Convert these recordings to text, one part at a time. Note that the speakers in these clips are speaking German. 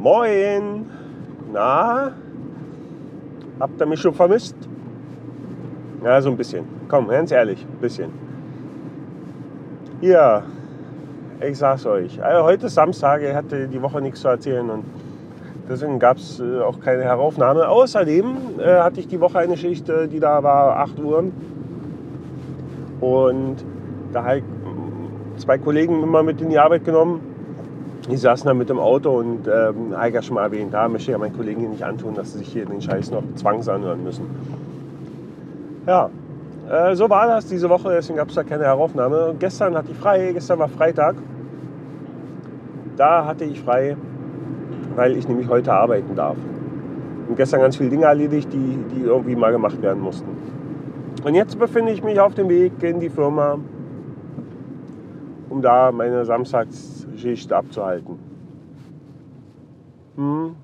Moin! Na? Habt ihr mich schon vermisst? Ja, so ein bisschen. Komm, ganz ehrlich, ein bisschen. Ja, ich sag's euch. Also heute ist Samstag, ich hatte die Woche nichts zu erzählen und deswegen gab es äh, auch keine Heraufnahme. Außerdem äh, hatte ich die Woche eine Schicht, die da war 8 Uhr. Und da habe ich zwei Kollegen immer mit in die Arbeit genommen. Die saßen da mit dem Auto und ähm, ja schon mal erwähnt, da möchte ich ja meinen Kollegen hier nicht antun, dass sie sich hier den Scheiß noch zwangsanhören müssen. Ja, äh, so war das diese Woche, deswegen gab es da keine Heraufnahme. Gestern hatte ich frei, gestern war Freitag. Da hatte ich frei, weil ich nämlich heute arbeiten darf. Und gestern ganz viele Dinge erledigt, die, die irgendwie mal gemacht werden mussten. Und jetzt befinde ich mich auf dem Weg in die Firma, um da meine Samstagsschicht abzuhalten. Hm,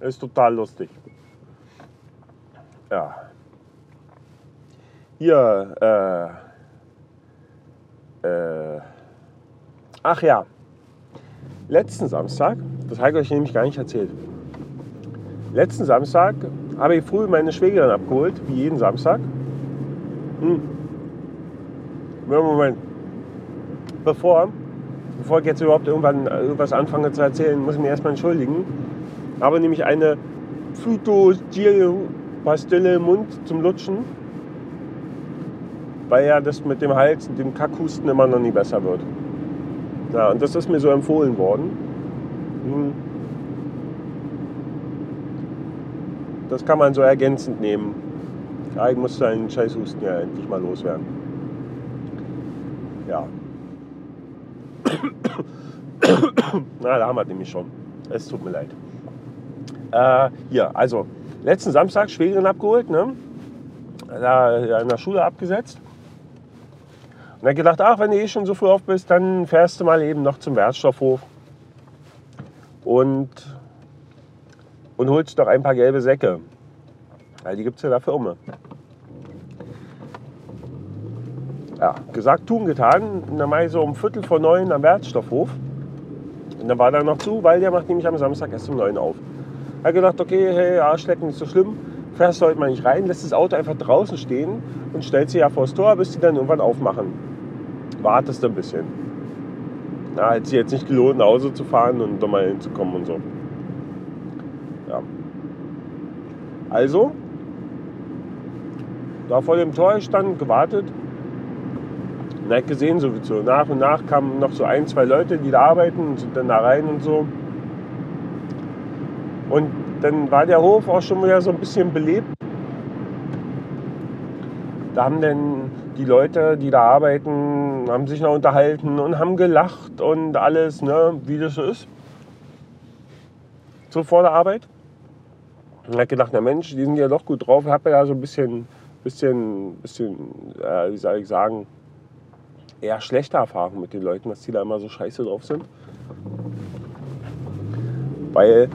ist total lustig. Ja. Hier, äh, äh, ach ja, letzten Samstag, das habe ich euch nämlich gar nicht erzählt. Letzten Samstag habe ich früh meine Schwägerin abgeholt, wie jeden Samstag. Hm. Moment. Bevor, bevor ich jetzt überhaupt irgendwann irgendwas anfange zu erzählen, muss ich mich erstmal entschuldigen. Habe nämlich eine Phytogel-Pastille im Mund zum Lutschen, weil ja das mit dem Hals und dem Kackhusten immer noch nie besser wird. Ja, und das ist mir so empfohlen worden. Hm. Das kann man so ergänzend nehmen. Ja, ich muss seinen Scheißhusten ja endlich mal loswerden. Ja. Na, da haben wir nämlich schon. Es tut mir leid. Äh, hier, also, letzten Samstag Schwägerin abgeholt, ne? Da in der Schule abgesetzt. Und dann gedacht, ach, wenn du eh schon so früh auf bist, dann fährst du mal eben noch zum Wertstoffhof und, und holst doch ein paar gelbe Säcke. Weil die gibt es ja dafür immer. Ja, gesagt, tun, getan. Und dann war ich so um Viertel vor neun am Wertstoffhof. Und dann war da noch zu, weil der macht nämlich am Samstag erst um neun auf. Ich habe gedacht, okay, hey, Arschlecken, nicht so schlimm. Fährst du heute mal nicht rein, lässt das Auto einfach draußen stehen und stellst sie ja vor das Tor, bis die dann irgendwann aufmachen. Wartest ein bisschen. Na, hätte sich jetzt nicht gelohnt, nach Hause zu fahren und nochmal hinzukommen und so. Ja. Also, da vor dem Tor stand, gewartet. Habe gesehen, so, so nach und nach kamen noch so ein, zwei Leute, die da arbeiten und sind dann da rein und so. Und dann war der Hof auch schon wieder so ein bisschen belebt. Da haben dann die Leute, die da arbeiten, haben sich noch unterhalten und haben gelacht und alles, ne, wie das so ist. So vor der Arbeit. Und ich gedacht, na Mensch, die sind ja doch gut drauf. Ich habe ja so ein bisschen, bisschen, bisschen, äh, wie soll ich sagen, eher schlechte Erfahrungen mit den Leuten, dass die da immer so scheiße drauf sind. Weil,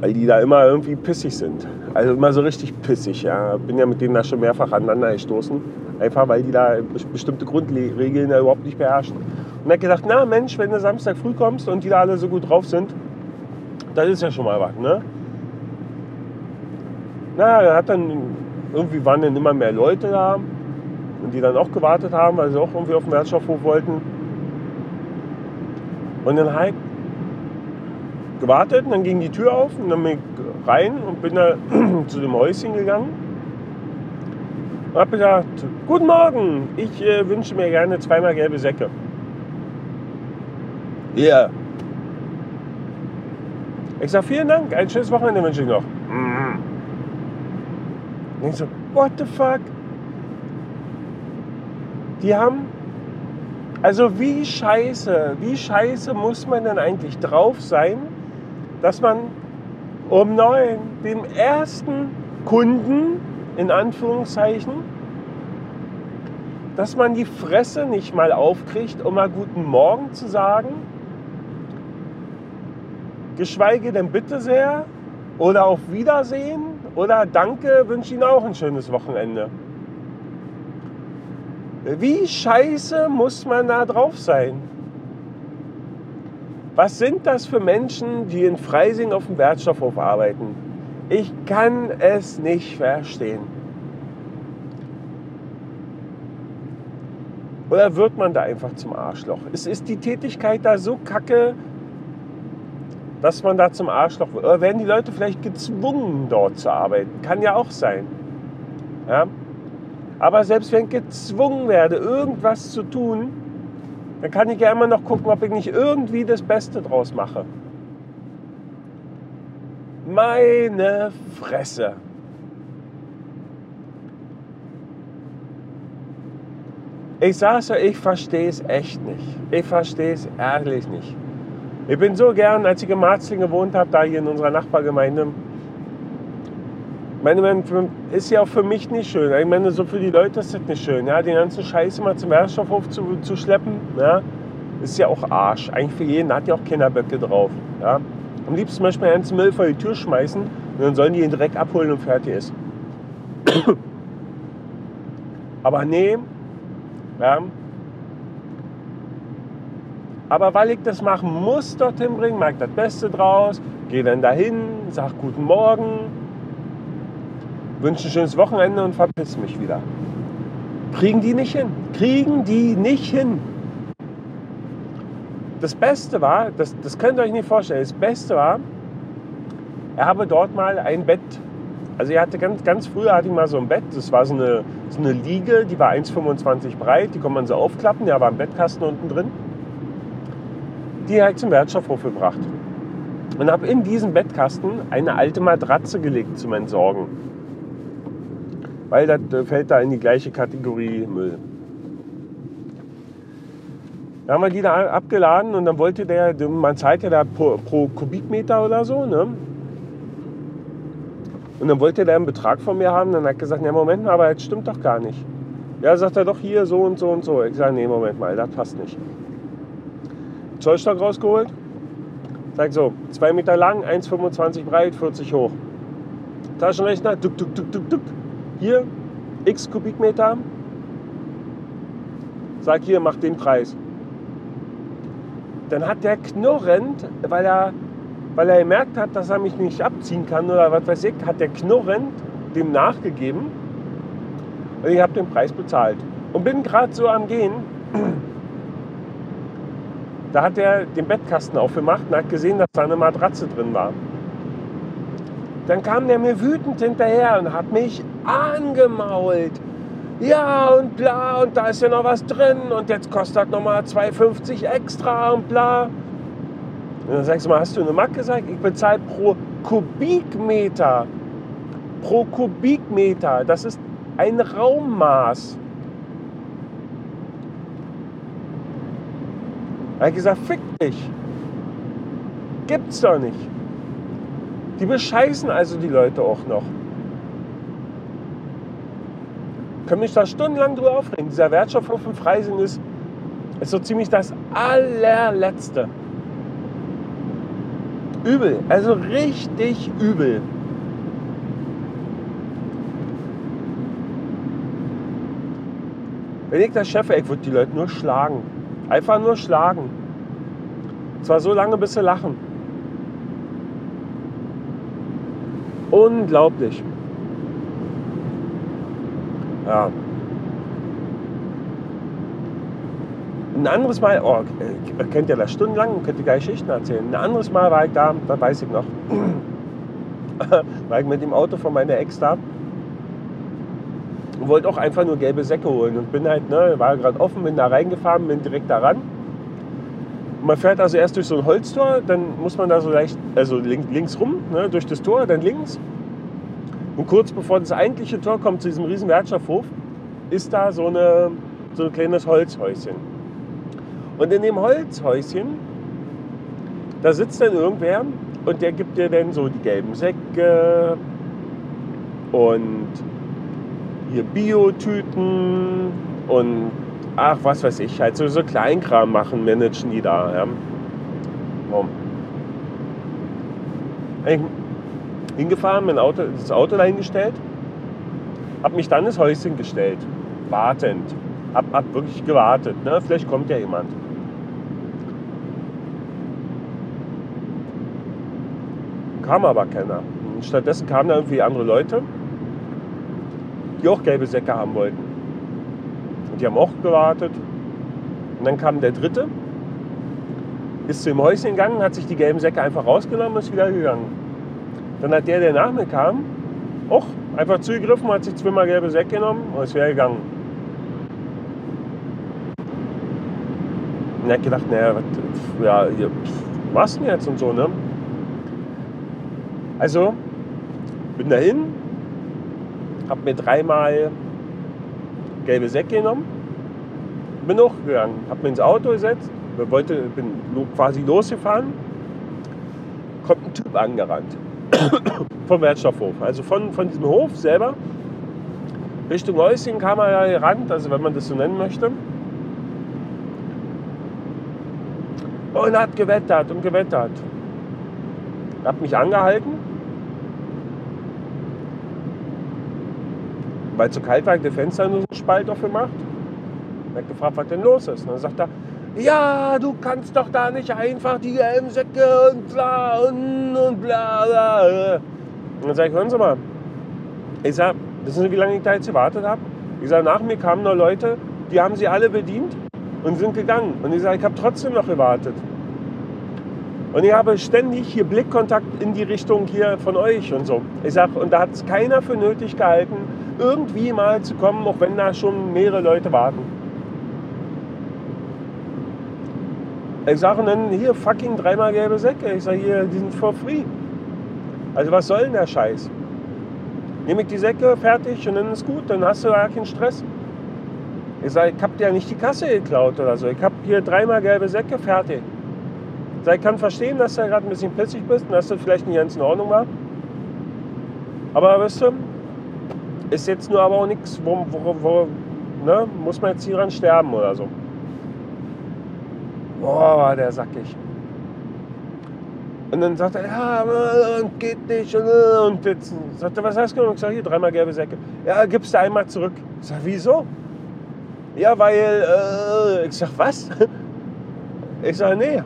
weil die da immer irgendwie pissig sind. Also immer so richtig pissig. Ja. Bin ja mit denen da schon mehrfach aneinander gestoßen. Einfach weil die da bestimmte Grundregeln da überhaupt nicht beherrschen. Und hat gedacht, na Mensch, wenn du Samstag früh kommst und die da alle so gut drauf sind, das ist ja schon mal was, ne? Na, er hat dann irgendwie waren dann immer mehr Leute da und die dann auch gewartet haben, weil sie auch irgendwie auf dem Wertstoffhof wollten. Und dann halt gewartet und dann ging die Tür auf und dann bin ich rein und bin da zu dem Häuschen gegangen. Und habe gesagt, guten Morgen, ich äh, wünsche mir gerne zweimal gelbe Säcke. Ja. Yeah. Ich sage, vielen Dank, ein schönes Wochenende wünsche ich noch. Mhm. Und ich so, what the fuck? Die haben, also wie scheiße, wie scheiße muss man denn eigentlich drauf sein, dass man um neun dem ersten Kunden, in Anführungszeichen, dass man die Fresse nicht mal aufkriegt, um mal guten Morgen zu sagen, geschweige denn bitte sehr oder auf Wiedersehen oder danke, wünsche Ihnen auch ein schönes Wochenende. Wie scheiße muss man da drauf sein? Was sind das für Menschen, die in Freising auf dem Wertstoffhof arbeiten? Ich kann es nicht verstehen. Oder wird man da einfach zum Arschloch? Es ist die Tätigkeit da so kacke, dass man da zum Arschloch wird. Oder werden die Leute vielleicht gezwungen, dort zu arbeiten? Kann ja auch sein. Ja? Aber selbst wenn ich gezwungen werde, irgendwas zu tun, dann kann ich ja immer noch gucken, ob ich nicht irgendwie das Beste draus mache. Meine Fresse. Ich sag's ja, ich verstehe es echt nicht. Ich verstehe es ehrlich nicht. Ich bin so gern, als ich in Marzling gewohnt habe, da hier in unserer Nachbargemeinde. Meine, ist ja auch für mich nicht schön. Ich meine, so für die Leute ist das nicht schön. Ja? Den ganzen Scheiß immer zum Werkstoffhof zu, zu schleppen, ja? ist ja auch Arsch. Eigentlich für jeden hat ja auch Kinderböcke drauf. Ja? Am liebsten möchte man einen Müll vor die Tür schmeißen und dann sollen die ihn direkt abholen und fertig ist. Aber nee, ja. Aber weil ich das machen muss, dorthin bringen, mag das Beste draus, gehe dann dahin, sag guten Morgen, wünsche ein schönes Wochenende und verpiss mich wieder. Kriegen die nicht hin. Kriegen die nicht hin. Das Beste war, das, das könnt ihr euch nicht vorstellen, das Beste war, er habe dort mal ein Bett also er hatte ganz, ganz früher hatte ich mal so ein Bett, das war so eine, so eine Liege, die war 1,25 breit, die konnte man so aufklappen, da war ein Bettkasten unten drin. Die habe ich zum Wertstoffhof gebracht. Und habe in diesen Bettkasten eine alte Matratze gelegt zum Entsorgen. Weil das äh, fällt da in die gleiche Kategorie Müll. Da haben wir die da abgeladen und dann wollte der, man zahlt ja da pro, pro Kubikmeter oder so, ne? Und dann wollte der einen Betrag von mir haben. Dann hat er gesagt, ja Moment mal, aber das stimmt doch gar nicht. Ja, sagt er doch hier so und so und so. Ich sage, nee, Moment mal, das passt nicht. Zollstock rausgeholt. Sag so, 2 Meter lang, 1,25 breit, 40 hoch. Taschenrechner, duck, duck, duck, duck, duck. Hier, x Kubikmeter. Sag hier, mach den Preis. Dann hat der knurrend, weil er weil er gemerkt hat, dass er mich nicht abziehen kann oder was weiß ich, hat der knurrend dem nachgegeben und ich habe den Preis bezahlt. Und bin gerade so am Gehen, da hat er den Bettkasten aufgemacht und hat gesehen, dass da eine Matratze drin war. Dann kam der mir wütend hinterher und hat mich angemault. Ja und bla und da ist ja noch was drin und jetzt kostet noch mal 2,50 extra und bla. Und dann sagst du mal, hast du eine Mark gesagt? Ich bezahle pro Kubikmeter. Pro Kubikmeter. Das ist ein Raummaß. Er hat gesagt, fick dich. Gibt's doch nicht. Die bescheißen also die Leute auch noch. Können mich da stundenlang drüber aufregen. Dieser Wertstoffhof in Freising ist, ist so ziemlich das allerletzte. Übel, also richtig übel. Wenn ich der Chef wäre, ich würde die Leute nur schlagen. Einfach nur schlagen. Zwar so lange, bis sie lachen. Unglaublich. Ja. Ein anderes Mal, oh, kennt ihr das stundenlang, könnt ihr geile Geschichten erzählen. Ein anderes Mal war ich da, da weiß ich noch, war ich mit dem Auto von meiner Ex da und wollte auch einfach nur gelbe Säcke holen und bin halt, ne, war gerade offen, bin da reingefahren, bin direkt da ran. Man fährt also erst durch so ein Holztor, dann muss man da so leicht, also links, rum, ne, durch das Tor, dann links. Und kurz bevor das eigentliche Tor kommt zu diesem riesen Wertstoffhof, ist da so, eine, so ein kleines Holzhäuschen. Und in dem Holzhäuschen, da sitzt dann irgendwer und der gibt dir dann so die gelben Säcke und hier Biotüten und ach, was weiß ich, halt so, so Kleinkram machen, managen die da. Ja. So. Hingefahren, mein Auto, das Auto dahingestellt, hab mich dann ins Häuschen gestellt, wartend. Hab, hab wirklich gewartet, ne? vielleicht kommt ja jemand. kam aber keiner. Und stattdessen kamen da irgendwie andere Leute, die auch gelbe Säcke haben wollten. Und die haben auch gewartet. Und dann kam der dritte, ist zu dem Häuschen gegangen, hat sich die gelben Säcke einfach rausgenommen und ist wieder gegangen. Dann hat der, der nach mir kam, auch einfach zugegriffen, hat sich zweimal gelbe Säcke genommen und ist wieder gegangen. Und er hat gedacht, naja, was, ja, was denn jetzt und so, ne? Also, bin dahin, hab mir dreimal gelbe Säcke genommen, bin hochgegangen, hab mir ins Auto gesetzt, wollte, bin quasi losgefahren, kommt ein Typ angerannt vom Wertstoffhof. Also von, von diesem Hof selber Richtung Häuschen kam er ja gerannt, also wenn man das so nennen möchte. Und hat gewettert und gewettert. Hat mich angehalten, weil es so kalt war, der Fenster nur so einen Spalt aufgemacht. Er hat gefragt, was denn los ist. Und dann sagt er, ja, du kannst doch da nicht einfach die gelben Säcke und bla und, und bla bla. Und dann sage ich, hören Sie mal. Ich sage, wissen Sie, wie lange ich da jetzt gewartet habe? Ich sage, nach mir kamen noch Leute, die haben sie alle bedient und sind gegangen. Und ich sage, ich habe trotzdem noch gewartet. Und ich habe ständig hier Blickkontakt in die Richtung hier von euch und so. Ich sage, und da hat es keiner für nötig gehalten, irgendwie mal zu kommen, auch wenn da schon mehrere Leute warten. Ich sage dann hier fucking dreimal gelbe Säcke. Ich sage hier, die sind for free. Also was soll denn der Scheiß? Nehme ich die Säcke fertig und dann ist gut, dann hast du ja keinen Stress. Ich sage, ich habe dir ja nicht die Kasse geklaut oder so. Ich habe hier dreimal gelbe Säcke fertig. Ich, sage, ich kann verstehen, dass du gerade ein bisschen pissig bist und dass das vielleicht nicht ganz in Ordnung war. Aber weißt du, ist jetzt nur aber auch nichts, wo, wo, wo ne, muss man jetzt hier dran sterben oder so. Boah, der sackig. Und dann sagt er, ja, geht nicht. Und jetzt sagt er, was hast du? Und ich sage, hier, dreimal gelbe Säcke. Ja, gibst du einmal zurück. Ich sage, wieso? Ja, weil, äh, ich sage, was? Ich sage, nee.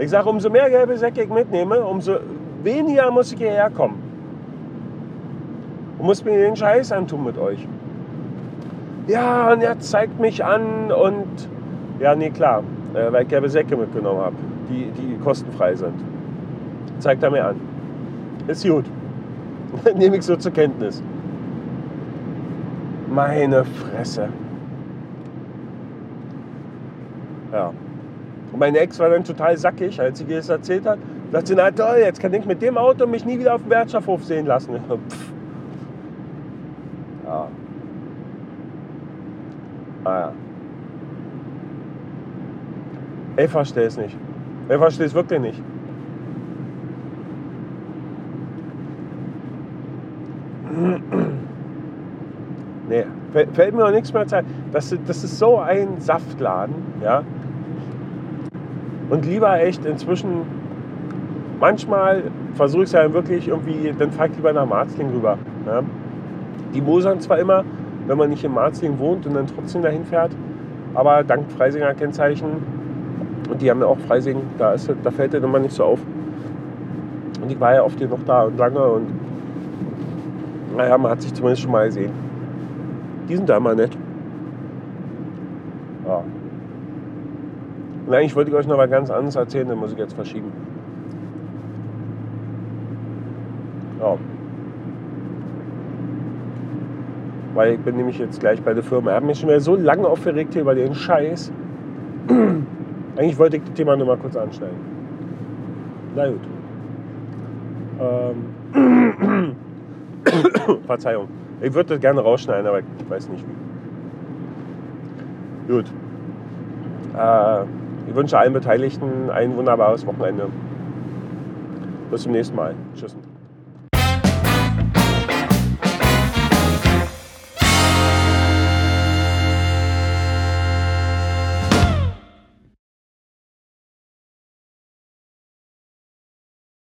Ich sage, umso mehr gelbe Säcke ich mitnehme, umso weniger muss ich hierher kommen. Und muss mir den Scheiß antun mit euch. Ja, und er zeigt mich an und ja, nee, klar, äh, weil ich gelbe Säcke mitgenommen habe, die, die kostenfrei sind. Zeigt er mir an. Ist gut. Nehme ich so zur Kenntnis. Meine Fresse. Ja. Und meine Ex war dann total sackig, als sie das erzählt hat. Sagt sie, na toll, jetzt kann ich mit dem Auto mich nie wieder auf dem Wertstoffhof sehen lassen. Pff. Ja. Ah ja. Ich verstehe es nicht. Ich verstehe es wirklich nicht. Nee, fällt mir noch nichts mehr Zeit. Das, das ist so ein Saftladen, ja. Und lieber echt inzwischen, manchmal versuche ich es ja wirklich irgendwie, dann fahre ich lieber nach Marzling rüber. Ja. Die mosern zwar immer, wenn man nicht in Marzling wohnt und dann trotzdem dahin fährt, aber dank Freisinger Kennzeichen und die haben ja auch Freising, da, ist, da fällt der immer nicht so auf. Und ich war ja oft hier noch da und lange und naja, man hat sich zumindest schon mal gesehen. Die sind da immer nett. Ja. Und eigentlich wollte ich euch noch was ganz anderes erzählen, dann muss ich jetzt verschieben. Ja. Weil ich bin nämlich jetzt gleich bei der Firma. Ich habe mich schon wieder so lange aufgeregt hier über den Scheiß. Eigentlich wollte ich das Thema nur mal kurz anschneiden. Na gut. Ähm. Verzeihung. Ich würde das gerne rausschneiden, aber ich weiß nicht wie. Gut. Äh, ich wünsche allen Beteiligten ein wunderbares Wochenende. Bis zum nächsten Mal. Tschüss.